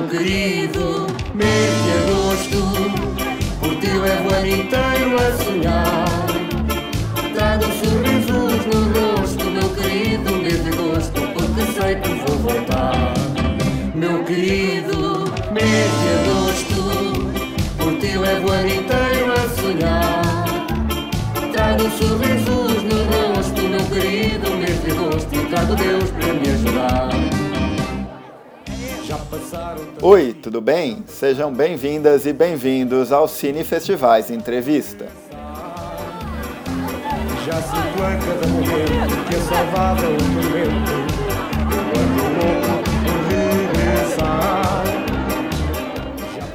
meu querido mês de agosto. Por ti levo o ano inteiro a sonhar. Trago sorrisos no rosto, meu querido mês de agosto, porque sei que vou voltar. Meu querido mês de agosto, por ti levo o ano inteiro a sonhar. Trago sorrisos no rosto, meu querido mês de agosto, e trago Deus para me ajudar. Oi, tudo bem? Sejam bem-vindas e bem-vindos ao Cine Festivais Entrevista. Já a cada momento que é o tormento. Quando louco por regressar.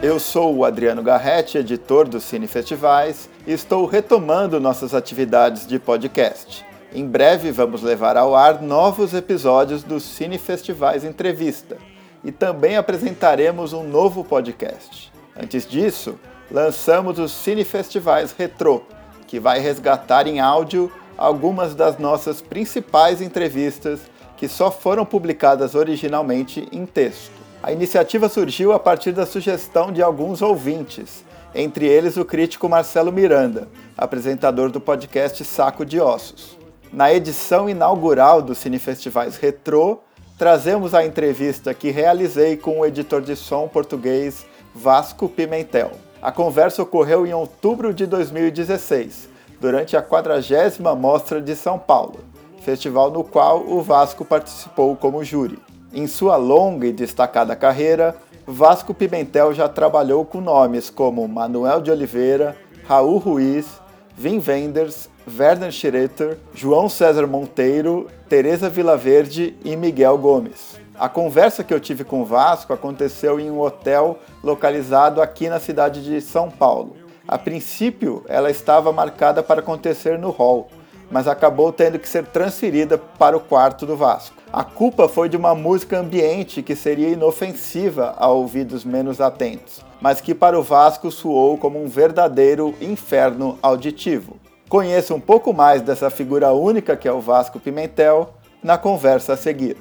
Eu sou o Adriano Garretti, editor do Cine Festivais, e estou retomando nossas atividades de podcast. Em breve vamos levar ao ar novos episódios do Cine Festivais Entrevista e também apresentaremos um novo podcast. Antes disso, lançamos os Cine Festivais Retro, que vai resgatar em áudio algumas das nossas principais entrevistas que só foram publicadas originalmente em texto. A iniciativa surgiu a partir da sugestão de alguns ouvintes, entre eles o crítico Marcelo Miranda, apresentador do podcast Saco de Ossos. Na edição inaugural do Cinefestivais Retro, trazemos a entrevista que realizei com o editor de som português Vasco Pimentel. A conversa ocorreu em outubro de 2016, durante a 40ª Mostra de São Paulo, festival no qual o Vasco participou como júri. Em sua longa e destacada carreira, Vasco Pimentel já trabalhou com nomes como Manuel de Oliveira, Raul Ruiz, Wim Wenders, Werner Schroeter, João César Monteiro, Teresa Vilaverde e Miguel Gomes. A conversa que eu tive com o Vasco aconteceu em um hotel localizado aqui na cidade de São Paulo. A princípio, ela estava marcada para acontecer no hall, mas acabou tendo que ser transferida para o quarto do Vasco. A culpa foi de uma música ambiente que seria inofensiva a ouvidos menos atentos, mas que para o Vasco soou como um verdadeiro inferno auditivo. Conheça um pouco mais dessa figura única que é o Vasco Pimentel na conversa a seguir.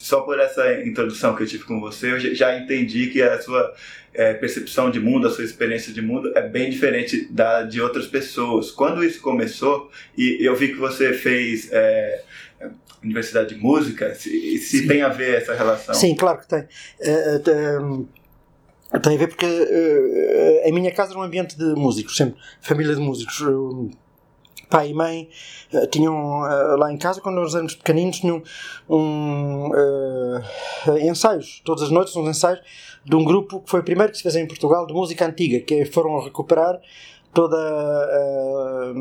Só por essa introdução que eu tive com você, eu já entendi que a sua é, percepção de mundo, a sua experiência de mundo é bem diferente da de outras pessoas. Quando isso começou, e eu vi que você fez é, Universidade de Música, se, se tem a ver essa relação? Sim, claro que tem. Eh, tem a ver porque eh, a minha casa era um ambiente de músicos, sempre família de músicos. Pai e mãe tinham lá em casa, quando nós éramos pequeninos, tinham um, ensaios, todas as noites, uns ensaios de um grupo que foi o primeiro que se fez em Portugal de música antiga, que foram recuperar toda uh,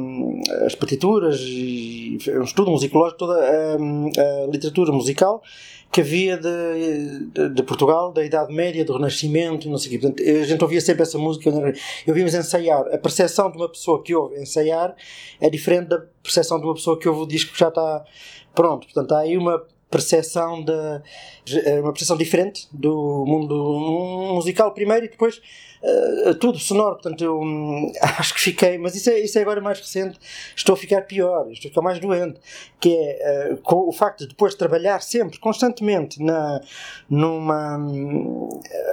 as partituras e um estudo musicológico, toda uh, a literatura musical que havia de, de, de, Portugal, da Idade Média, do Renascimento, não sei o quê. Portanto, a gente ouvia sempre essa música. Eu vimos ensaiar. A percepção de uma pessoa que ouve ensaiar é diferente da percepção de uma pessoa que ouve o disco que já está pronto. Portanto, há aí uma percepção de uma percepção diferente do mundo musical primeiro e depois uh, tudo sonoro. Portanto eu um, acho que fiquei mas isso é, isso é agora mais recente. Estou a ficar pior estou a ficar mais doente que é uh, com o facto de depois de trabalhar sempre constantemente na numa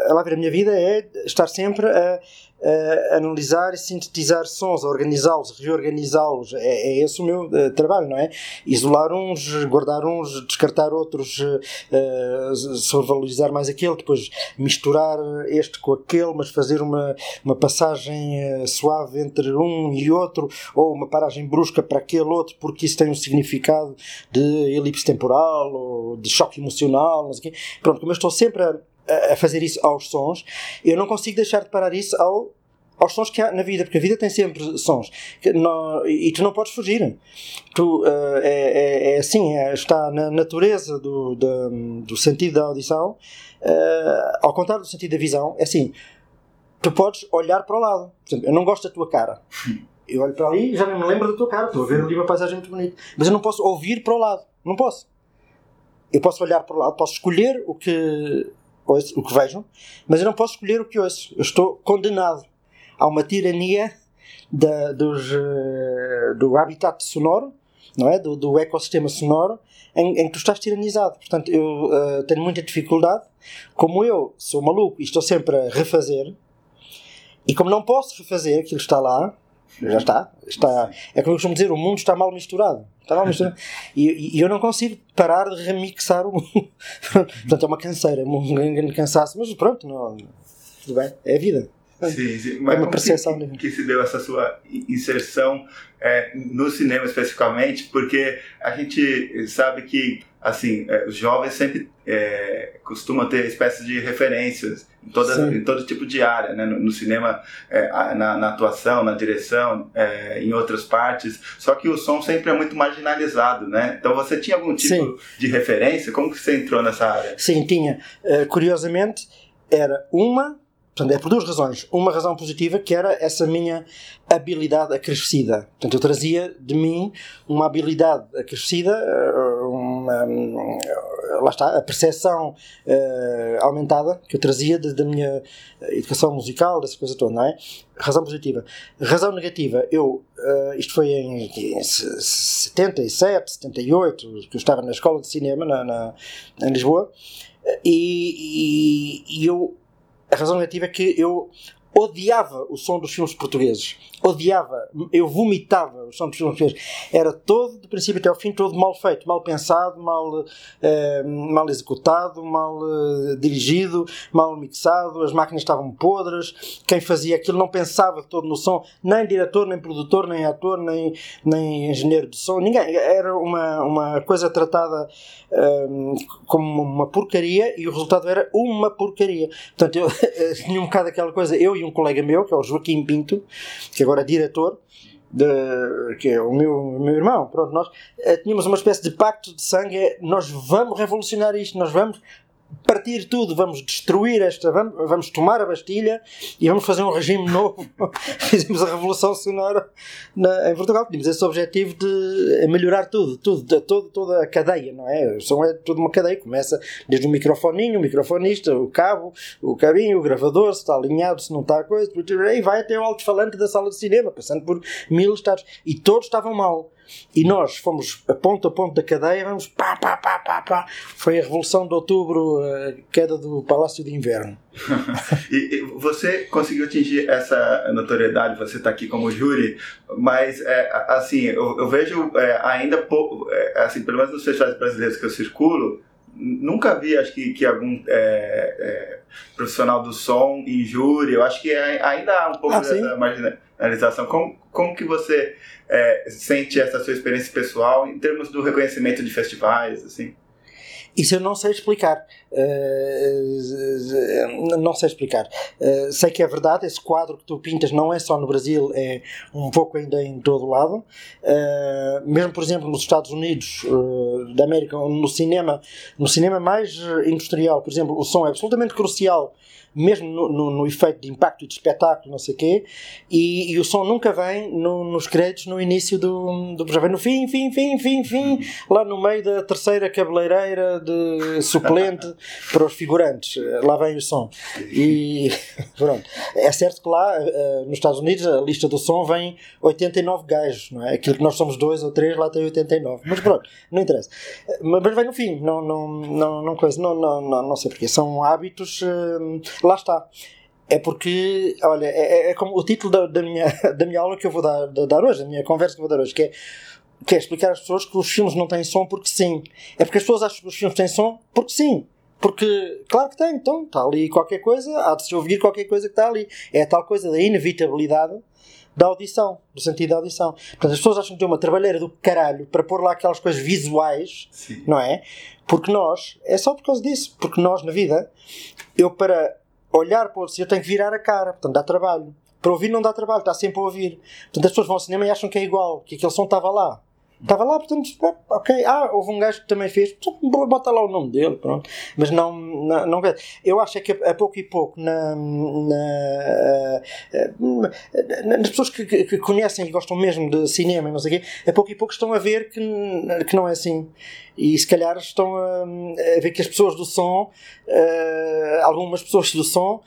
a lá ver a minha vida é estar sempre a uh, analisar e sintetizar sons, organizá-los, reorganizá-los. É, é, esse o meu uh, trabalho, não é? Isolar uns, guardar uns, descartar outros, uh, sobrevalorizar mais aquele, depois misturar este com aquele, mas fazer uma, uma passagem suave entre um e outro, ou uma paragem brusca para aquele outro, porque isso tem um significado de elipse temporal ou de choque emocional, não sei o quê. Pronto, como eu estou sempre a a fazer isso aos sons, eu não consigo deixar de parar isso ao, aos sons que há na vida, porque a vida tem sempre sons não, e tu não podes fugir. Tu, uh, é, é, é, assim, é, está na natureza do, do, do sentido da audição, uh, ao contrário do sentido da visão, é assim: tu podes olhar para o lado. Por exemplo, eu não gosto da tua cara. Eu olho para ali e já me lembro da tua cara, estou a ver ali uma paisagem muito bonita. Mas eu não posso ouvir para o lado. Não posso. Eu posso olhar para o lado, posso escolher o que ouço, o que vejo, mas eu não posso escolher o que ouço. Eu estou condenado há uma tirania da, dos, uh, do habitat sonoro, não é? Do, do ecossistema sonoro, em, em, que tu estás tiranizado. Portanto, eu uh, tenho muita dificuldade. Como eu sou maluco e estou sempre a refazer, e como não posso refazer aquilo que está lá, já está, está é como eu costumo dizer, o mundo está mal misturado. Está mal misturado. E, e eu não consigo parar de remixar o mundo. Portanto, é uma canseira, um grande cansaço, mas pronto, não, tudo bem, é a vida. Sim, sim. Mas é uma percepção que, que, se deu essa sua inserção é, no cinema especificamente? Porque a gente sabe que assim é, os jovens sempre é, costumam ter espécies de referências em, toda, em todo tipo de área, né? no, no cinema, é, na, na, atuação, na direção, é, em outras partes. Só que o som sempre é muito marginalizado, né? Então você tinha algum tipo Sim. de referência? Como que você entrou nessa área? Sim, tinha. Uh, curiosamente, era uma Portanto, é por duas razões. Uma razão positiva, que era essa minha habilidade acrescida. Portanto, eu trazia de mim uma habilidade acrescida, eh, uma, lá está, a percepção uh, aumentada que eu trazia da minha educação musical, dessa coisa toda, não é? Razão positiva. Razão negativa, eu, uh, isto foi em, em 77, 78, que eu estava na escola de cinema na, na em Lisboa, e, e, e eu a razão negativa é que eu odiava o som dos filmes portugueses. Odiava. Eu vomitava o som dos filmes portugueses. Era todo, do princípio até ao fim, todo mal feito, mal pensado, mal, eh, mal executado, mal eh, dirigido, mal mixado. As máquinas estavam podres. Quem fazia aquilo não pensava todo no som. Nem diretor, nem produtor, nem ator, nem, nem engenheiro de som. Ninguém. Era uma, uma coisa tratada eh, como uma porcaria e o resultado era uma porcaria. Portanto, eu tinha um bocado aquela coisa. Eu e um colega meu, que é o Joaquim Pinto, que agora é diretor, de, que é o meu, meu irmão, pronto, nós eh, tínhamos uma espécie de pacto de sangue, é, nós vamos revolucionar isto, nós vamos partir tudo, vamos destruir esta, vamos, tomar a Bastilha e vamos fazer um regime novo. Fizemos a Revolução Sonora na, em Portugal. Tínhamos esse objetivo de melhorar tudo, tudo, de, todo, toda a cadeia, não é? O som é toda uma cadeia, começa desde o microfoninho, o microfonista, o cabo, o cabinho, o gravador, se está alinhado, se não está a coisa, e vai até o alto-falante da sala de cinema, passando por mil estados. E todos estavam mal. E nós fomos a ponto a ponto da cadeia, vamos pá, pá, pá, pá, pá. Foi a Revolução de Outubro, a queda do Palácio de Inverno. e, e, você conseguiu atingir essa notoriedade, você está aqui como júri, mas é, assim, eu, eu vejo é, ainda pouco, é, assim, pelo menos nos festivais brasileiros que eu circulo, nunca vi, acho que, que algum é, é, profissional do som júri, eu acho que é, ainda há um pouco ah, dessa marginalização. Como, como que você é, sente essa sua experiência pessoal em termos do reconhecimento de festivais, assim? Isso eu não sei explicar. Uh, não sei explicar. Uh, sei que é verdade, esse quadro que tu pintas não é só no Brasil, é um pouco ainda em todo lado. Uh, mesmo, por exemplo, nos Estados Unidos da América, no cinema, no cinema mais industrial, por exemplo, o som é absolutamente crucial mesmo no, no, no, efeito de impacto e de espetáculo, não sei o quê, e, e, o som nunca vem no, nos créditos no início do, do projeto, vem no fim, fim, fim, fim, fim, lá no meio da terceira cabeleireira de suplente para os figurantes, lá vem o som. E pronto, é certo que lá eh, nos Estados Unidos a lista do som vem 89 gajos, não é? Aquilo que nós somos dois ou três, lá tem 89, mas pronto, não interessa. Mas vem no fim, não, não, não, não, coisa, não, não, não, não sei porque, são hábitos eh, lá está. É porque, olha, é, é, é como o título da, da, minha, da minha aula que eu vou dar, dar hoje, da minha conversa que eu vou dar hoje, que é, que é explicar às pessoas que os filmes não têm som porque sim. É porque as pessoas acham que os filmes têm som porque sim. Porque, claro que tem, então, está ali qualquer coisa, há de se ouvir qualquer coisa que está ali. É a tal coisa da inevitabilidade da audição, do sentido da audição. Portanto, as pessoas acham que tem uma trabalheira do caralho para pôr lá aquelas coisas visuais, Sim. não é? Porque nós, é só por causa disso, porque nós na vida, eu para olhar para o outro, eu tenho que virar a cara, portanto dá trabalho. Para ouvir não dá trabalho, está sempre a ouvir. Portanto, as pessoas vão ao cinema e acham que é igual, que aquele som estava lá. Estava lá, portanto, ok. Ah, houve um gajo que também fez, bota lá o nome dele, pronto. Mas não, não, não Eu acho é que a, pouco e pouco, na, na, na nas pessoas que, que, conhecem e gostam mesmo de cinema e não sei o quê, a pouco e pouco estão a ver que, que não é assim. E se calhar estão a, a ver que as pessoas do som, uh, algumas pessoas do som,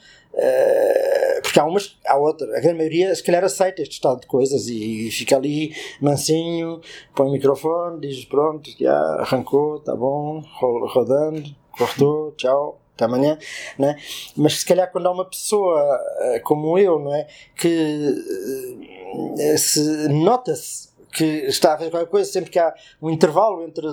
porque há umas, há outra, a grande maioria se calhar aceita este estado de coisas e, fica ali mansinho, põe o microfone, diz pronto, já arrancou, tá bom, rodando, cortou, tchau, até amanhã, né? mas se calhar quando há uma pessoa uh, como eu, não é, que uh, se nota-se que está a fazer qualquer coisa, sempre que há um intervalo entre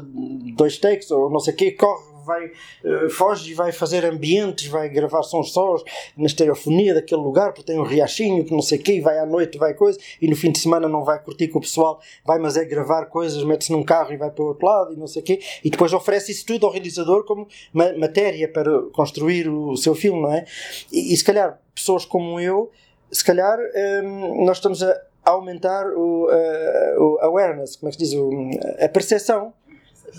dois takes ou não sei o quê, corre, vai, uh, foge e vai fazer ambientes, vai gravar sons sós na estereofonia daquele lugar, porque tem um riachinho, que não sei o quê, e vai à noite, vai coisa, e no fim de semana não vai curtir com o pessoal, vai mas é gravar coisas, mete-se num carro e vai para o outro lado, e não sei o quê, e depois oferece isso tudo ao realizador como ma matéria para construir o seu filme, não é? E, e se calhar pessoas como eu, se calhar um, nós estamos a aumentar o, uh, o awareness, como é que se diz, o, a percepção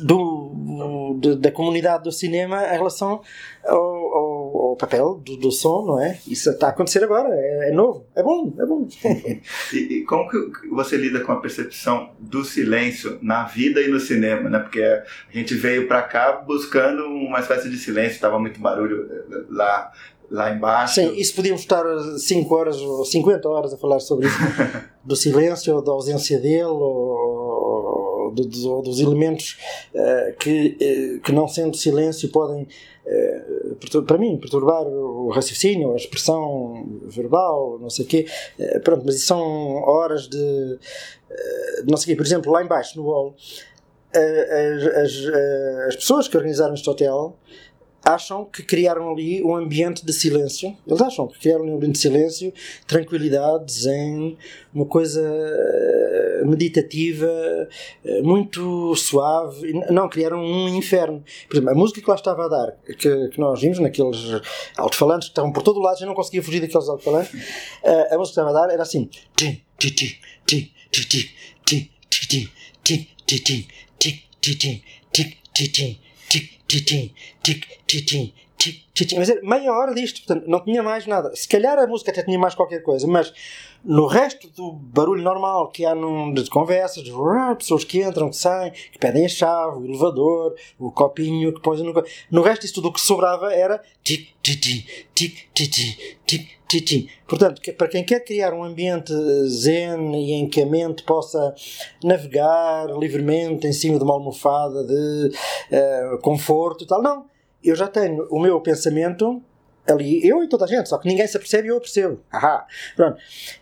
do, do, da comunidade do cinema em relação ao, ao, ao papel do, do, som, não é? Isso está a acontecer agora, é, é novo, é bom, é bom. e, e, como que você lida com a percepção do silêncio na vida e no cinema, né? Porque a gente veio para cá buscando uma espécie de silêncio, estava muito barulho eh, lá lá embaixo. Sim, isso podíamos estar 5 horas ou 50 horas a falar sobre isso, do silêncio, ou da ausência dele, ou, do, do, dos elementos uh, que, uh, que, não sendo silêncio, podem, uh, para mim, perturbar o raciocínio, a expressão verbal, não sei o quê. pronto, mas isso são horas de. não sei o quê. Por exemplo, lá embaixo no hall, as, as, as pessoas que organizaram este hotel acham que criaram ali um ambiente de silêncio. Eles acham que criaram um ambiente de silêncio, tranquilidade, zen, uma coisa eh, meditativa, eh, muito suave. Não, criaram um inferno. Por exemplo, a música que lá estava a dar, que, que nós vimos naqueles alto-falantes que estavam por todo o lado, eu não conseguia fugir daqueles alto-falantes, eh, a música que estava a dar era assim. Mas era meia hora disto, portanto, não tinha mais nada. Se calhar a música até tinha mais qualquer coisa, mas no resto do barulho normal que há num, de conversas, de pessoas que entram, que saem, que pedem a chave, o elevador, o copinho que pões no. No resto disso tudo o que sobrava era tic, tic, tic, tic, tic, tic, tic, tic. Portanto, para quem quer criar um ambiente zen e em que a mente possa navegar livremente em cima de uma almofada de uh, conforto e tal, não. Eu já tenho o meu pensamento ali, eu e toda a gente, só que ninguém se apercebe e eu percebo. Ahá. Pronto.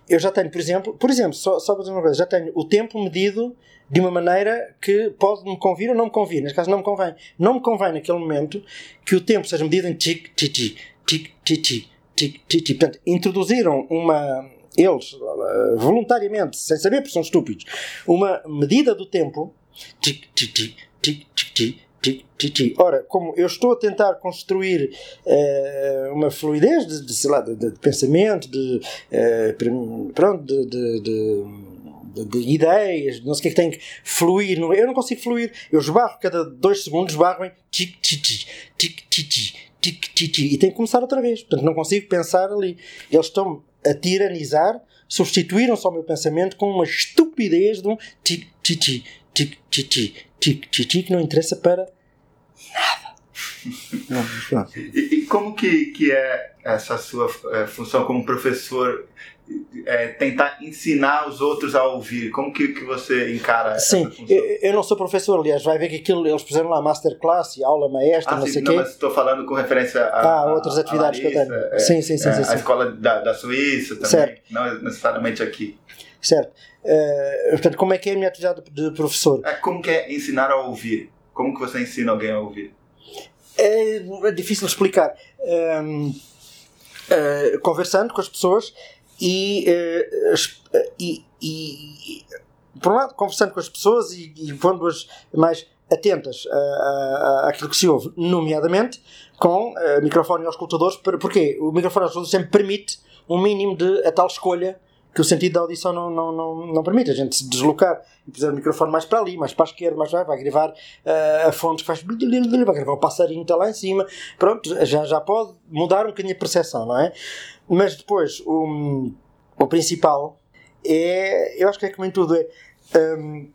Eu já tenho, por exemplo, por exemplo, só, só para dizer uma coisa, já tenho o tempo medido de uma maneira que pode me convir ou não me convir. Neste caso, não me convém. Não me convém naquele momento que o tempo seja medido em tic, tic, tic, tic, tic, tic, tic, tic, tic. Portanto, introduziram uma. Eles, voluntariamente, sem saber porque são estúpidos, uma medida do tempo. Tic, tic, tic, tic, tic, tic Titi. Ora, como eu estou a tentar construir uh, uma fluidez de, de, sei lá, de, de pensamento, de, uh, pronto, de, de, de, de, ideias, não sei o que é que tem que fluir, eu não consigo fluir. Eu esbarro cada dois segundos, esbarro em tic, tic, tic, tic, tic, tic, e tenho que começar outra vez. Portanto, não consigo pensar ali. Eles estão a tiranizar, substituíram-se ao meu pensamento com uma estupidez de um tic, tic, tic, tic, tic, tic, tic, tic, não interessa para nada. Não, e, e, como que, que é essa sua é, função como professor é, tentar ensinar os outros a ouvir? Como que, que você encara Sim, essa função? Eu, eu não sou professor, aliás, vai ver que aquilo, eles fizeram lá masterclass e aula maestra, ah, não sim, sei o quê. mas estou falando com referência a, ah, outras atividades Larissa, que eu tenho. É, sim, sim, sim, é, sim, sim. A escola da, da Suíça também, certo. não necessariamente aqui. Certo. Uh, portanto, como é que é a minha atividade de professor? É, como que é ensinar a ouvir? Como que você ensina alguém a ouvir? É, é difícil explicar. Um, uh, eh, conversando com as pessoas e, uh, e, e, por um lado, conversando com as pessoas e, e pondo-as mais atentas àquilo que se ouve, nomeadamente com uh, microfone aos escutadores. Porquê? O microfone aos escutadores sempre permite um mínimo de a tal escolha que o sentido da audição não, não, não, não permite a gente se deslocar e puser o microfone mais para ali, mais para a esquerda, mais para vai gravar uh, a fonte que faz vai gravar o passarinho está lá em cima, pronto, já, já pode mudar um bocadinho a percepção, não é? Mas depois, o, o principal é, eu acho que é como em tudo, é um,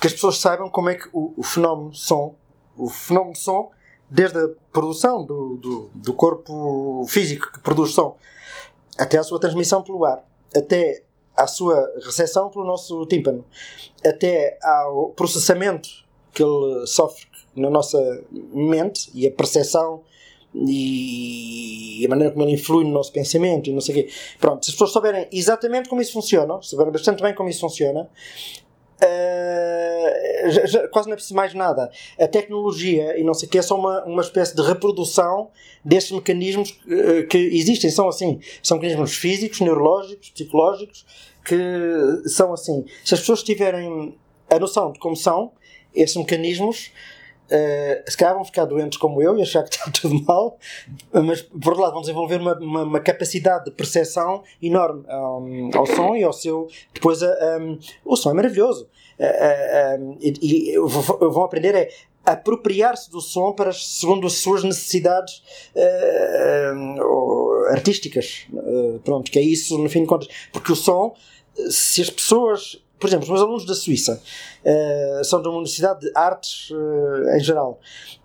que as pessoas saibam como é que o, o fenómeno som, o fenómeno som desde a produção do, do, do corpo físico que produz som, até a sua transmissão pelo ar, até à sua recepção pelo nosso tímpano, até ao processamento que ele sofre na nossa mente e a percepção e a maneira como ele influi no nosso pensamento e não sei o quê. Pronto, se as pessoas souberem exatamente como isso funciona, souberem bastante bem como isso funciona, Uh, já, já, quase não é preciso mais nada. A tecnologia e não sei o que é só uma, uma espécie de reprodução destes mecanismos uh, que existem. São assim, são mecanismos físicos, neurológicos, psicológicos, que são assim. Se as pessoas tiverem a noção de como são esses mecanismos, uh, se calhar vão ficar doentes como eu e achar que está tudo mal, mas por outro lado vão desenvolver uma, uma, uma capacidade de percepção enorme um, ao som e ao seu. Depois, um, o som é maravilhoso. Uh, um, e, e vão aprender é apropriar-se do som para segundo as suas necessidades uh, artísticas. Uh, pronto, que é isso no fim de contas. Porque o som, se as pessoas por exemplo, os meus alunos da Suíça uh, são de uma universidade de artes uh, em geral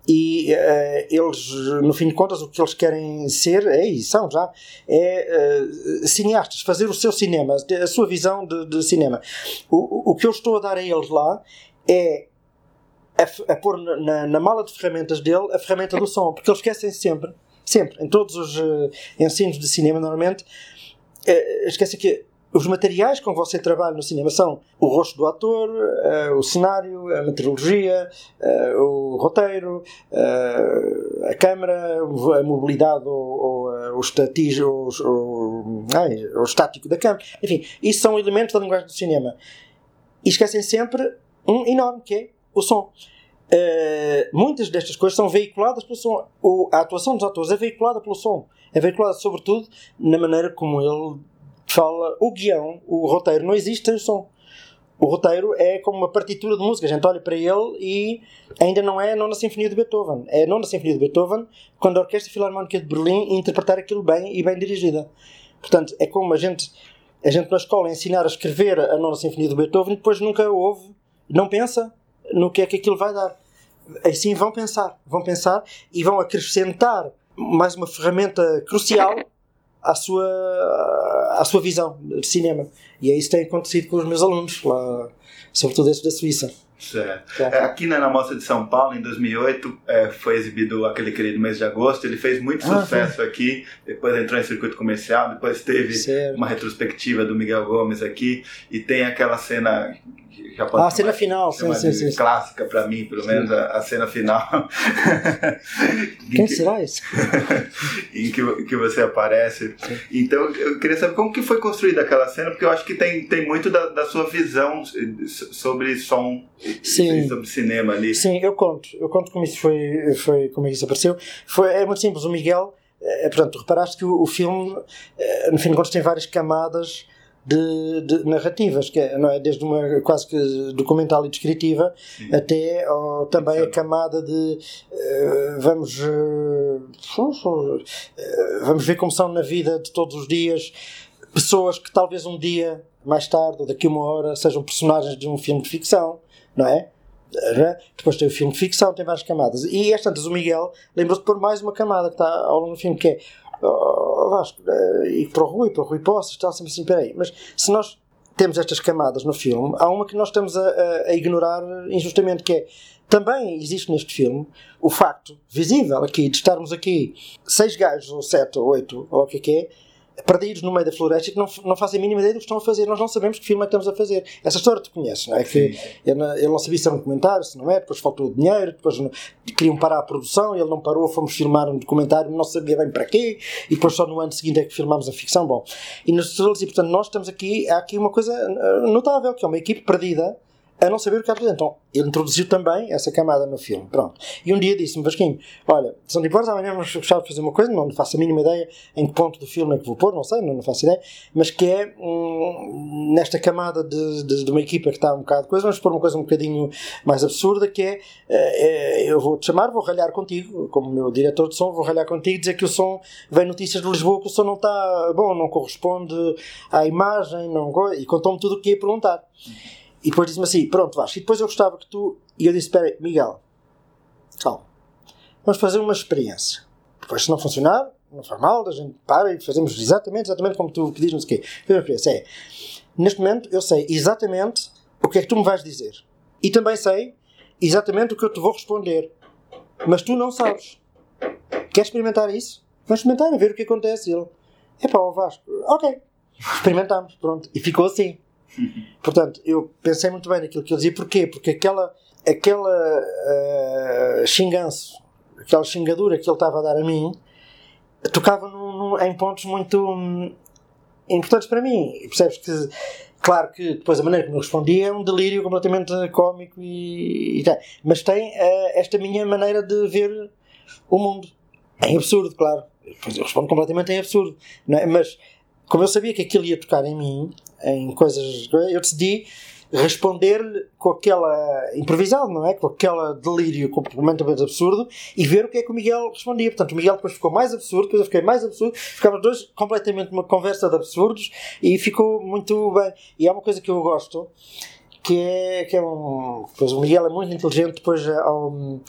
e uh, eles, no fim de contas, o que eles querem ser, é, e são já, é cineastas, fazer o seu cinema, a sua visão de, de cinema. O, o que eu estou a dar a eles lá é a, a pôr na, na, mala de ferramentas dele a ferramenta do som, porque eles esquecem sempre, sempre, em todos os ensinos de cinema, normalmente, esquecem que os materiais com que você trabalha no cinema são o rosto do ator, uh, o cenário, a meteorologia, uh, o roteiro, uh, a câmera, a mobilidade ou, ou o, estatis, o, o, ai, o estático da câmera. Enfim, isso são elementos da linguagem do cinema. E esquecem sempre um enorme que é o som. muitas destas coisas são veiculadas pelo som. O, a atuação dos atores é veiculada pelo som. É veiculada, sobretudo, na maneira como ele fala o guião, o roteiro não existe sem o som. O roteiro é como uma partitura de música. A gente olha para ele e ainda não é a Nona Sinfonia de Beethoven. É a Nona Sinfonia de Beethoven quando a Orquestra Filarmónica de Berlim interpretar aquilo bem e bem dirigida. Portanto, é como a gente, a gente na escola ensinar a escrever a Nona Sinfonia de Beethoven e depois nunca ouve, não pensa no que é que aquilo vai dar. Assim vão pensar, vão pensar e vão acrescentar mais uma ferramenta crucial à sua, à sua visão de cinema. E é isso que tem acontecido com os meus alunos, lá, sobretudo esses da Suíça. Certo. É. Aqui na, Mostra de São Paulo, em 2008, é, foi exibido aquele querido mês de agosto. Ele fez muito ah, sucesso aqui, depois entrou em circuito comercial, depois teve certo. uma retrospectiva do Miguel Gomes aqui, e tem aquela cena já pode ah, a cena final, sim, sim, sim. Clássica para mim, pelo menos, a, a, cena final. Quem que, será isso? em que, que você aparece. Sim. Então, eu queria saber como que foi construída aquela cena, porque eu acho que tem, tem muito da, da sua visão sobre som sim. sobre cinema ali. Sim, eu conto. Eu conto como isso foi, foi como isso apareceu. Foi, é muito simples. O Miguel, é, portanto, reparaste que o, o filme, é, no fim de contas, tem várias camadas de, de, narrativas, que é, não é? desde uma quase que documental e descritiva Sim. até ou, também a camada de uh, vamos uh, vamos ver como são na vida de todos os dias pessoas que talvez um dia mais tarde ou daqui a uma hora sejam personagens de um filme de ficção, não é? Depois tem o filme de ficção, tem várias camadas. E esta antes o Miguel lembrou-se de pôr mais uma camada que está ao longo do filme, que é oh, Vasco, e para o Rui, para o Rui Poços, está sempre assim, peraí, mas se nós temos estas camadas no filme, há uma que nós estamos a, a, a ignorar injustamente, que é também existe neste filme o facto visível aqui de estarmos aqui seis gajos, ou sete, ou oito, ou o que é que é, perdidos no meio da floresta que não, não fazem a mínima ideia do que estão a fazer. Nós não sabemos que filme é que estamos a fazer. Essa história tu conheces, não é? Que ele, ele, não sabia se era um documentário, se não é, depois faltou o dinheiro, depois não, queriam parar a produção, ele não parou, fomos filmar um documentário, não sabia bem para quê, e depois só no ano seguinte é que filmámos a ficção. Bom, e, nos, e portanto nós estamos aqui, há aqui uma coisa notável, que é uma equipe perdida a não saber o que Então, ele introduziu também essa camada no filme. Pronto. E um dia disse-me, Vasquinho, olha, são de horas amanhã vamos gostar de fazer uma coisa, não faço a mínima ideia em que ponto do filme é que vou pôr, não sei, não, não faço ideia, mas que é hum, nesta camada de, de, de, uma equipa que está um bocado de coisa, vamos pôr uma coisa um bocadinho mais absurda, que é, é eu vou te chamar, vou ralhar contigo, como meu diretor de som, vou ralhar contigo, dizer que o som, vem notícias de Lisboa que o som não está bom, não corresponde à imagem, não, e contou-me tudo o que ia perguntar. E depois disse-me assim: Pronto, Vasco, e depois eu gostava que tu. E eu disse: Espera, Miguel, calma. vamos fazer uma experiência. Depois, se não funcionar, não faz mal, a gente para e fazemos exatamente, exatamente como tu pedis, não sei o quê. Uma experiência. É, neste momento, eu sei exatamente o que é que tu me vais dizer. E também sei exatamente o que eu te vou responder. Mas tu não sabes. Queres experimentar isso? Vamos experimentar, a ver o que acontece. E ele, é pá, Vasco, ok. Experimentamos, pronto. E ficou assim. Portanto, eu pensei muito bem naquilo que ele dizia. Porquê? Porque aquela, aquela uh, xinganço, aquela xingadura que ele estava a dar a mim, tocava em pontos muito hum, importantes para mim. Percebes que, claro que depois a maneira como eu respondia é um delírio completamente cómico e, e mas tem uh, esta minha maneira de ver o mundo. É absurdo, claro. Depois eu respondo completamente em absurdo. É? Mas como eu sabia que aquilo ia tocar em mim, em coisas. Eu decidi responder-lhe com aquela improvisado, não é? Com aquele delírio completamente absurdo e ver o que é que o Miguel respondia. Portanto, o Miguel depois ficou mais absurdo, depois eu fiquei mais absurdo, ficámos dois completamente numa conversa de absurdos e ficou muito bem. E há uma coisa que eu gosto que é, que é um. Depois o Miguel é muito inteligente depois ao. Um,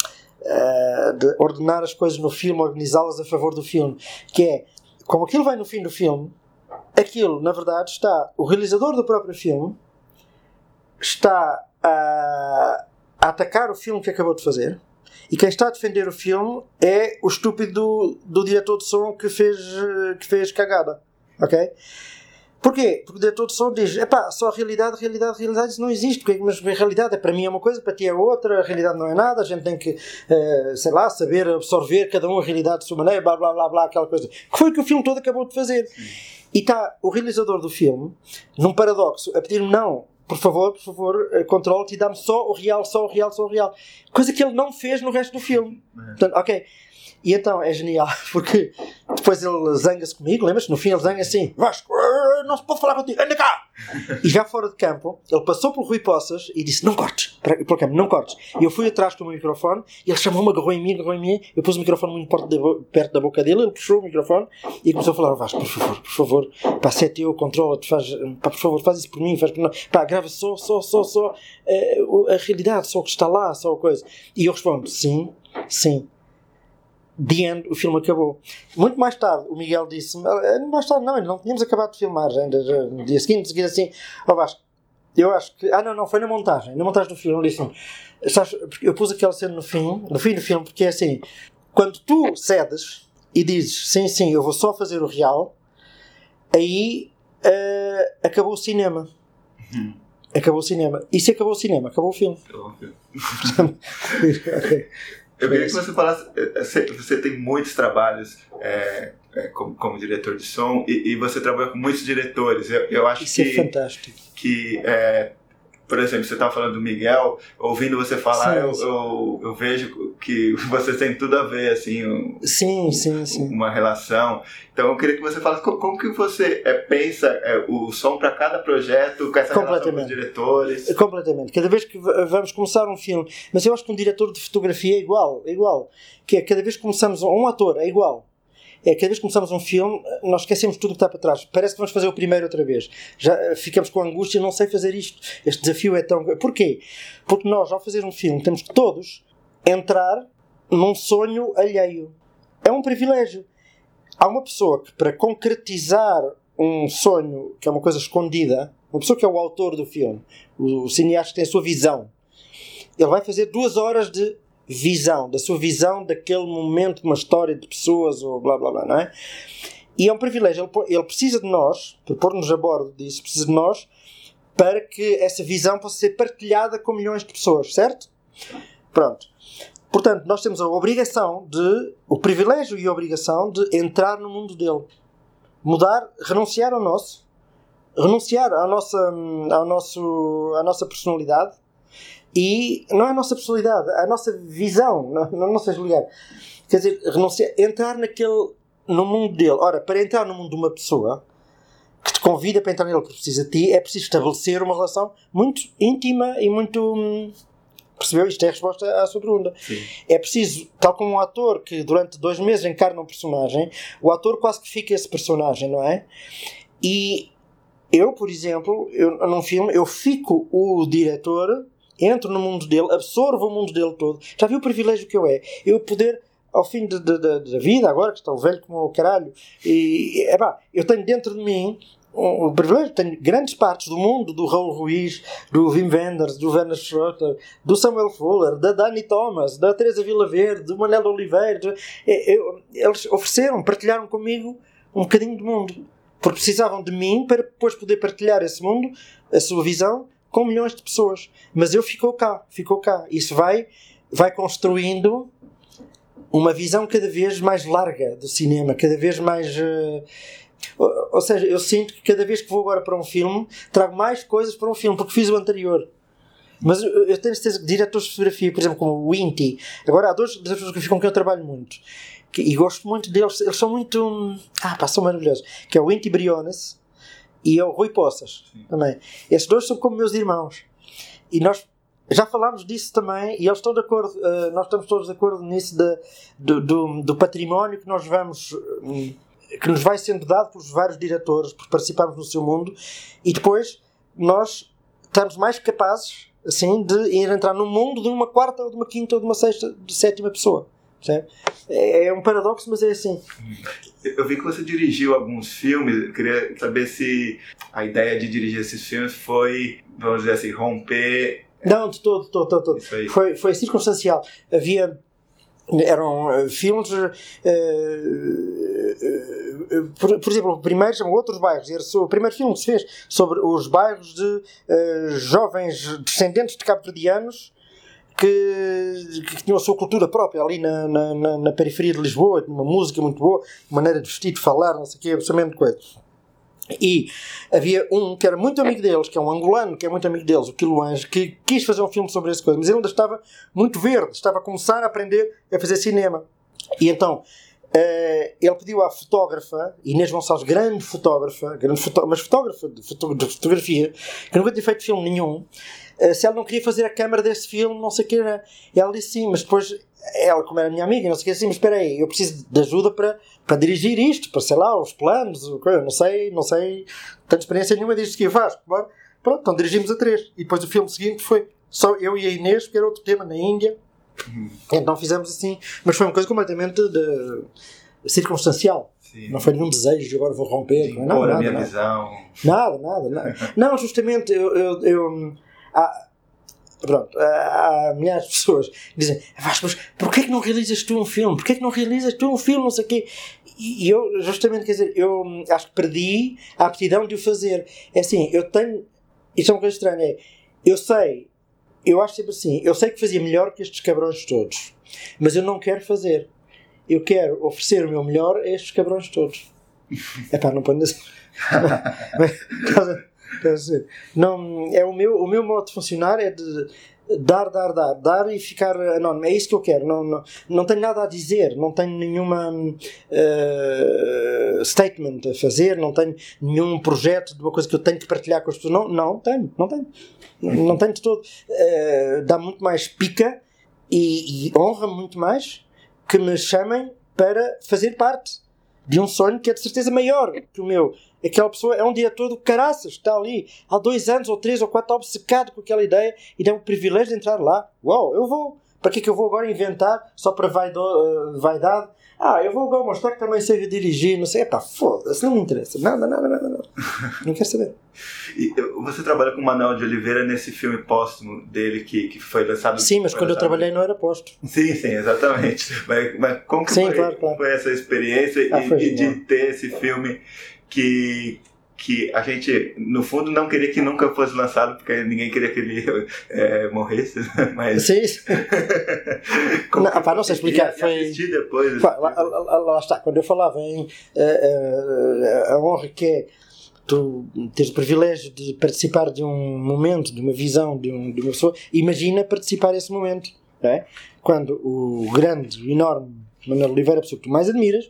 uh, de ordenar as coisas no filme, organizá-las a favor do filme, que é como aquilo vai no fim do filme, aquilo na verdade está o realizador do próprio filme está a, a atacar o filme que acabou de fazer e quem está a defender o filme é o estúpido do, do diretor de som que fez, que fez cagada. Ok? Porquê? Porque o diretor de som diz: epá, só realidade, realidade, realidade, isso não existe. Porque, mas a realidade é para mim é uma coisa, para ti é outra, a realidade não é nada, a gente tem que, uh, sei lá, saber absorver cada um a realidade de sua maneira, blá blá blá blá, aquela coisa. Que foi o que o filme todo acabou de fazer. E está o realizador do filme, num paradoxo, a pedir-me: não, por favor, por favor, eh, controle-te e dá-me só o real, só o real, só o real. Coisa que ele não fez no resto do filme. É. Portanto, ok. E então é genial, porque depois ele zanga-se comigo, lembras? No fim ele zanga assim: Vasco, não se pode falar contigo, anda cá! E já fora de campo, ele passou por Rui Poças e disse: Não cortes, para, para campo, não cortes. E eu fui atrás com o microfone, e ele chamou-me, agarrou em mim, agarrou em mim. Eu pus o microfone muito perto da boca dele, ele puxou o microfone e começou a falar: Vasco, por favor, por favor, pá, se é teu, controla-te, faz, pá, por favor, faz isso por mim, faz por pá, grava só, só, só, só uh, a realidade, só o que está lá, só a coisa. E eu respondo: Sim, sim the end, o filme acabou. Muito mais tarde, o Miguel disse eh, mais tarde não, não tínhamos acabado de filmar ainda, no dia seguinte, seguinte assim, ó oh Vasco, eu acho que, ah não, não, foi na montagem, na montagem do filme, ele disse sabes, eu pus aquela cena no fim, no fim do filme, porque é assim, quando tu cedes e dizes, sim, sim, eu vou só fazer o real, aí uh, acabou o cinema. Hum. Acabou o cinema. E se acabou o cinema, acabou o filme. Acabou o filme. Eu queria que você falasse. Eh, você tem muitos trabalhos é, é, como, como, diretor de som e, e, você trabalha com muitos diretores. Eu, eu acho Isso que. Isso é fantástico. Que é, por exemplo, você estava falando do Miguel, ouvindo você falar, sim, eu, sim. Eu, eu, vejo que você tem tudo a ver, assim, um, sim, sim, sim. uma relação. Então eu queria que você falasse como, como que você é, pensa é, o som para cada projeto, com essa relação com os diretores. Completamente. Cada vez que vamos começar um filme, mas eu acho que um diretor de fotografia é igual, é igual. Que é cada vez que começamos um ator é igual é cada vez que começamos um filme, nós esquecemos tudo o que está para trás. Parece que vamos fazer o primeiro outra vez. Já eh, ficamos com angústia, não sei fazer isto. Este desafio é tão. Porquê? Porque nós, ao fazer um filme, temos que todos entrar num sonho alheio. É um privilégio. Há uma pessoa que, para concretizar um sonho, que é uma coisa escondida, uma pessoa que é o autor do filme, o cineasta que tem a sua visão, ele vai fazer duas horas de visão, da sua visão daquele momento, uma história de pessoas ou blá blá blá, não é? E é um privilégio, ele, ele precisa de nós, para pôr-nos a bordo disso, precisa de nós para que essa visão possa ser partilhada com milhões de pessoas, certo? Pronto. Portanto, nós temos a obrigação de, o privilégio e a obrigação de entrar no mundo dele. Mudar, renunciar ao nosso, renunciar à nossa, ao nosso, à nossa personalidade e não é a nossa personalidade, a nossa visão, não, não nossas lugar. Quer dizer, renunciar, entrar naquele, no mundo dele. Ora, para entrar no mundo de uma pessoa que te convida para entrar nele que precisa de ti, é preciso estabelecer uma relação muito íntima e muito. Hum, percebeu? Isto é a resposta à sua pergunta. Sim. É preciso, tal como um ator que durante dois meses encarna um personagem, o ator quase que fica esse personagem, não é? E eu, por exemplo, eu, num filme, eu fico o diretor entro no mundo dele, absorvo o mundo dele todo. Já viu o privilégio que eu é? Eu poder ao fim de, de, de, da vida, agora que estou velho como o caralho, e é pá, eu tenho dentro de mim o privilégio, tenho grandes partes do mundo, do Raul Ruiz, do Wim Wenders, do Werner Schroeter, do Samuel Fuller, da Dani Thomas, da Teresa Verde, do Manel Oliveira. Eu, eles ofereceram, partilharam comigo um bocadinho do mundo. Porque precisavam de mim para depois poder partilhar esse mundo, a sua visão, com milhões de pessoas. Mas eu ficou cá, ficou cá. Isso vai, vai construindo uma visão cada vez mais larga do cinema, cada vez mais. Uh, ou, seja, eu sinto que cada vez que vou agora para um filme, trago mais coisas para um filme, porque fiz o anterior. Mas eu, eu tenho certeza que diretores de fotografia, por exemplo, como o Inti, agora há dois diretores de fotografia com quem eu trabalho muito, que, e gosto muito deles, eles são muito. Ah, pá, são maravilhosos. Que é o Inti Briones e é o Rui Poças Sim. também. Esses dois são como meus irmãos. E nós já falámos disso também e eles estão de acordo, uh, nós estamos todos de acordo nisso de, do, do, do, património que nós vamos. Um, que nos vai sendo dado pelos vários diretores, por participarmos no seu mundo, e depois nós estamos mais capazes assim de ir entrar no mundo de uma quarta ou de uma quinta ou de uma sexta, de sétima pessoa. É, é um paradoxo, mas é assim. Eu vi que você dirigiu alguns filmes, queria saber se a ideia de dirigir esses filmes foi, vamos dizer assim, romper. Não, de todo, de todo, de todo. Foi, foi circunstancial. Havia eram uh, filmes uh, uh, por, por, exemplo o primeiro chama Outros Bairros era o primeiro filme que se fez sobre os bairros de jovens descendentes de cabo-verdianos que, que tinham a sua cultura própria ali na, na, na, periferia de Lisboa, uma música muito boa, maneira de vestir, de falar, não sei o que, absolutamente coisa. E havia um que era muito amigo deles, que é um angolano, que é muito amigo deles, o Quiluange, que quis fazer um filme sobre essa coisa, mas ele ainda estava muito verde, estava a começar a aprender a fazer cinema. E então uh, ele pediu à fotógrafa, Inês Gonçalves, grande fotógrafa, grande mas fotógrafa de, de, fotografia, que nunca tinha feito filme nenhum, se ela não queria fazer a câmara desse filme, não sei o que era. E ela disse sim, mas depois ela, como era minha amiga, não sei o que, assim, mas espera aí, eu preciso de ajuda para, para dirigir isto, para sei lá, os planos, não sei, não sei, tenho experiência nenhuma disto que eu faço. Pronto, então dirigimos a três. E depois o filme seguinte foi só eu e a Inês, porque era outro tema na Índia. Uhum. Então fizemos assim, mas foi uma coisa completamente de, circunstancial. Sim. Não foi nenhum desejo de agora vou romper. Sim, não, nada, minha nada. visão. Nada, nada, nada. não, justamente eu, eu, eu ah, Pronto, há milhares de pessoas que dizem mas porquê que não realizas tu um filme? Porquê que não realizas tu um filme? Não sei o quê. E eu, justamente, quer dizer, eu acho que perdi a aptidão de o fazer. É assim, eu tenho. Isto é uma coisa estranha. É, eu sei, eu acho sempre assim, eu sei que fazia melhor que estes cabrões todos, mas eu não quero fazer. Eu quero oferecer o meu melhor a estes cabrões todos. É pá, não ponho assim. Não, é o meu, o meu modo de funcionar é de dar, dar, dar, dar e ficar anónimo. É isso que eu quero. Não, não, não tenho nada a dizer, não tenho nenhuma uh, statement a fazer, não tenho nenhum projeto de uma coisa que eu tenho que partilhar com as pessoas. Não, não tenho, não tenho. Não tenho de todo. Uh, dá muito mais pica e, e honra muito mais que me chamem para fazer parte de um sonho que é de certeza maior que o meu. Aquela pessoa é um diretor do caraças, está ali há dois anos ou três ou quatro, obcecado com aquela ideia e tem o privilégio de entrar lá. Uau, eu vou. Para que é que eu vou agora inventar só para vaido, uh, vaidade? Ah, eu vou agora mostrar que também sei dirigir, não sei. Epá, foda-se, não me interessa. Nada, nada, nada, nada. Não quero saber. E você trabalha com o Manuel de Oliveira nesse filme póstumo dele que, que foi lançado. Sim, mas quando eu trabalhei não era póstumo. Sim, sim, exatamente. mas, mas como que sim, foi, claro, claro. foi essa experiência ah, e, e de ter esse filme que que a gente, no fundo, não queria que nunca fosse lançado, porque ninguém queria que ele é, morresse, mas... Sim, não, para não sei explicar, foi... depois... Pá, lá, lá, lá, está, quando eu falava em uh, uh, a honra que é tu teres o privilégio de participar de um momento, de uma visão de, um, de uma pessoa, imagina participar desse momento, não é? Quando o grande, o enorme Manuel Oliveira, a pessoa que tu mais admiras,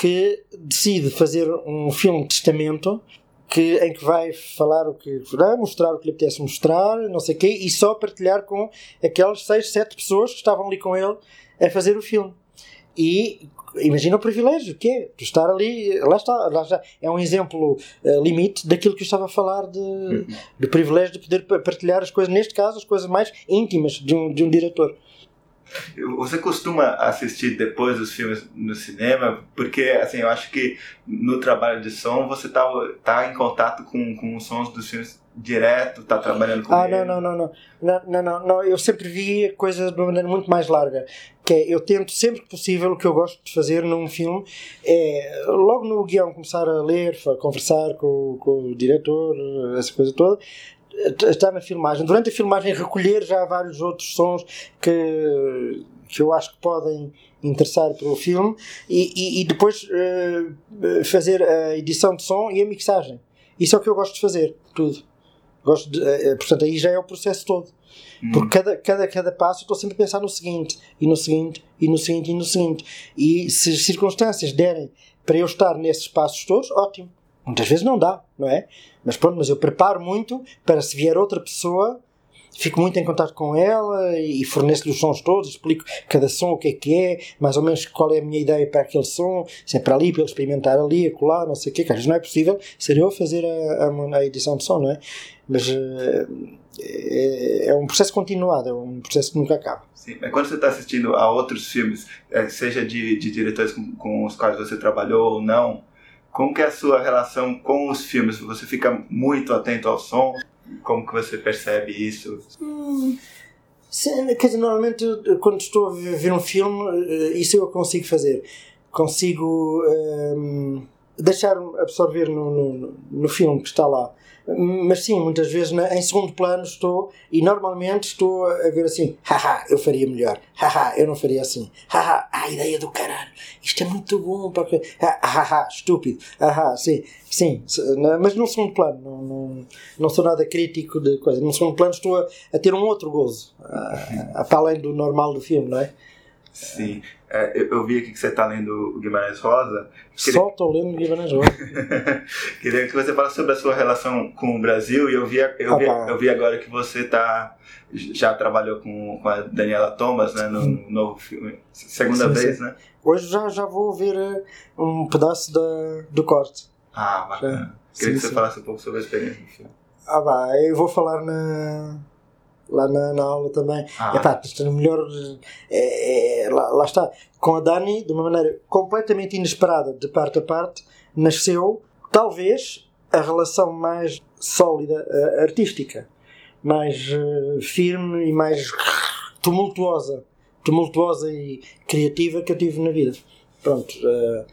que decide fazer um filme de testamento que, em que vai falar o que vai mostrar o que lhe apetece mostrar, não sei o quê, e só partilhar com aquelas 6, 7 pessoas que estavam ali com ele a fazer o filme. E imagina o privilégio que é tu estar ali, lá está, lá está. é um exemplo uh, limite daquilo que eu estava a falar de, uhum. de privilégio de poder partilhar as coisas, neste caso, as coisas mais íntimas de um, de um diretor. Você costuma assistir depois os filmes no cinema? Porque, assim, eu acho que no trabalho de som você tá, tá em contato com, com os sons dos filmes direto, tá trabalhando com Ah, ele. não, não, não, não, não, não, não, não. Eu sempre vi coisas de uma maneira muito mais larga. Que é, eu tento sempre que possível, o que eu gosto de fazer num filme é, logo no guião, começar a ler, a conversar com, com o diretor, essa coisa toda, estar na filmagem. Durante a filmagem, recolher já vários outros sons que, que eu acho que podem interessar para o filme e, e, e depois eh, fazer a edição de som e a mixagem. Isso é o que eu gosto de fazer, tudo. Gosto de, eh, portanto, aí já é o processo todo. Porque cada, cada, cada passo eu estou sempre a pensar no seguinte, e no seguinte, e no seguinte, e no seguinte. E se as circunstâncias derem para eu estar nesses passos todos, ótimo. Muitas vezes não dá, não é? Mas pronto, mas eu preparo muito para se vier outra pessoa, fico muito em contato com ela e forneço-lhe os sons todos, explico cada som o que é que é, mais ou menos qual é a minha ideia para aquele som, se é para ali, para ele experimentar ali, acolá, não sei o quê, que às vezes não é possível ser eu a fazer a, a, a edição de som, não é? Mas eh, é, é um processo continuado, é um processo que nunca acaba. Sim, mas quando você está assistindo a outros filmes, eh, seja de, de diretores com, com os quais você trabalhou ou não, como que é a sua relação com os filmes? Você fica muito atento ao som? Como que você percebe isso? Sim, quer dizer, normalmente quando estou a ver um filme, eh, isso eu consigo fazer. Consigo ehm, deixar-me absorver no, no, no filme que está lá. Mas sim, muitas vezes na- em segundo plano estou, e normalmente estou a ver assim: haha, eu faria melhor, haha, eu não faria assim, haha, a ideia do caralho, isto é muito bom, para que- ah, haha, estúpido, haha, sim, sim, mas num segundo plano, não, não, não sou nada crítico de coisa, num segundo plano estou a, a ter um outro gozo, a, a, para além do normal do filme, não é? Sim. Eh, eu, eu vi aqui que você está lendo o Guimarães Rosa. Queria, Só estou lendo Guimarães Rosa. queria que você falasse sobre a sua relação com o Brasil e eu vi, eu vi, Ah, tá. eu vi agora que você tá, já trabalhou com, com a Daniela Thomas né, no, no novo filme. Segunda Sim, vez, sim. né? Hoje já, já vou ver eh, um pedaço da, do corte. Ah, bacana. Sim, Queria que sim. você falasse um pouco sobre a experiência do filme. Ah, vá, eu vou falar na, lá na, na aula também. Ah. Epá, isto é o melhor. É, é, lá, lá está. Com a Dani, de uma maneira completamente inesperada, de parte a parte, nasceu talvez a relação mais sólida eh, artística, mais eh, firme e mais tumultuosa, tumultuosa e criativa que eu tive na vida. Pronto. eh,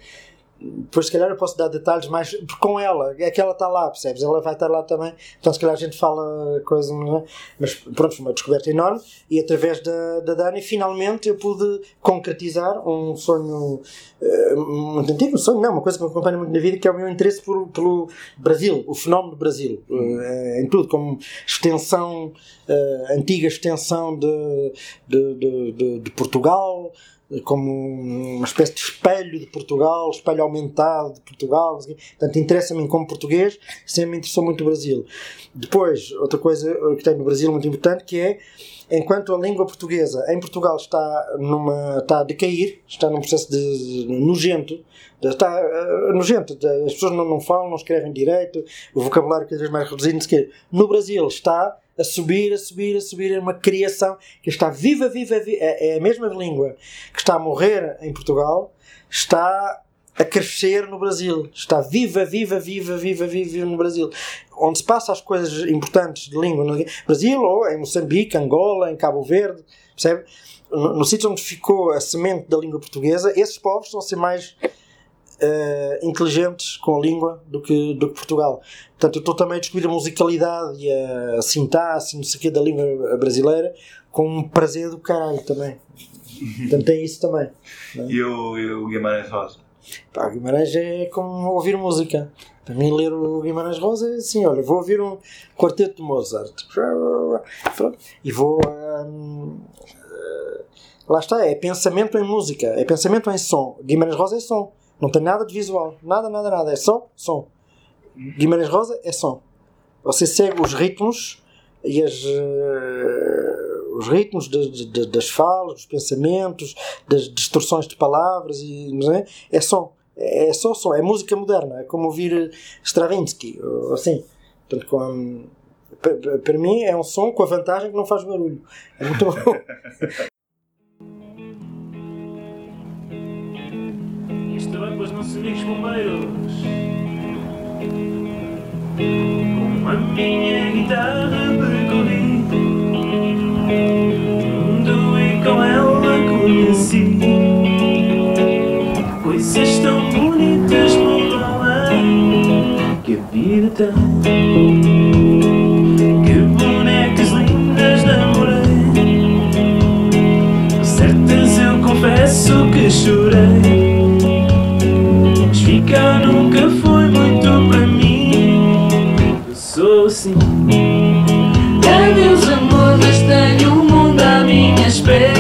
depois, se calhar, eu posso dar detalhes mais. Com ela, é que ela está lá, percebes? Ela vai estar lá também. Então, se calhar, a gente fala coisas. não é? Mas, pronto, foi uma descoberta enorme. E através da, da Dani, finalmente, eu pude concretizar um sonho eh, muito antigo. Um sonho, não, uma coisa que me acompanha muito na vida, que é o meu interesse por, pelo Brasil, o fenómeno do Brasil. eh, em tudo, como extensão, eh, antiga extensão de, de, de- de Portugal como uma espécie de espelho de Portugal, espelho aumentado de Portugal. Portanto, interessa-me como português, sempre me interessou muito o Brasil. Depois, outra coisa que tem no Brasil muito importante, que é, enquanto a língua portuguesa em Portugal está, numa, está a decair, está num processo de nojento, está eh, nojento, as pessoas não, não falam, não escrevem direito, o vocabulário cada vez mais reduzido, no Brasil está a subir, a subir, a subir, é uma criação que está viva, viva, viva, é é a mesma língua que está a morrer em Portugal, está a crescer no Brasil. Está viva, viva, viva, viva, viva no Brasil. Onde se passa as coisas importantes de língua no Brasil, ou em Moçambique, Angola, em Cabo Verde, percebe? No, no sítio onde ficou a semente da língua portuguesa, esses povos vão ser mais eh, inteligentes com a língua do que, do que Portugal. Portanto, eu estou também a descobrir a musicalidade e a, sintaxe, não sei o quê, da língua brasileira com um prazer do caralho também. Portanto, tem isso também. E o, e o Guimarães Rosa? Pá, Guimarães é como ouvir música. Para mim, ler o Guimarães Rosa é assim: olha, vou ouvir um quarteto de Mozart. E vou. hum, eh, lá está, é pensamento em música, é pensamento em som. Guimarães Rosa é som. Não tem nada de visual. Nada, nada, nada. É só som. Guimarães Rosa é som. Você segue os ritmos e as, eh, os ritmos de- de- de- das falas, dos pensamentos, das distorções de palavras e é? é som. É só som, é música moderna, é como ouvir Stravinsky, assim. Portanto, com, pa- pa- para mim é um som com a vantagem que não faz barulho. É muito bom. com não nossos amigos bombeiros. Com a minha guitarra percorri o mundo e com ela conheci coisas tão bonitas por além que a vida tem. Que bonecas lindas namorei. Certas eu confesso que chorei. doce. Cadê amor, amores? Tenho o mundo à minha espera.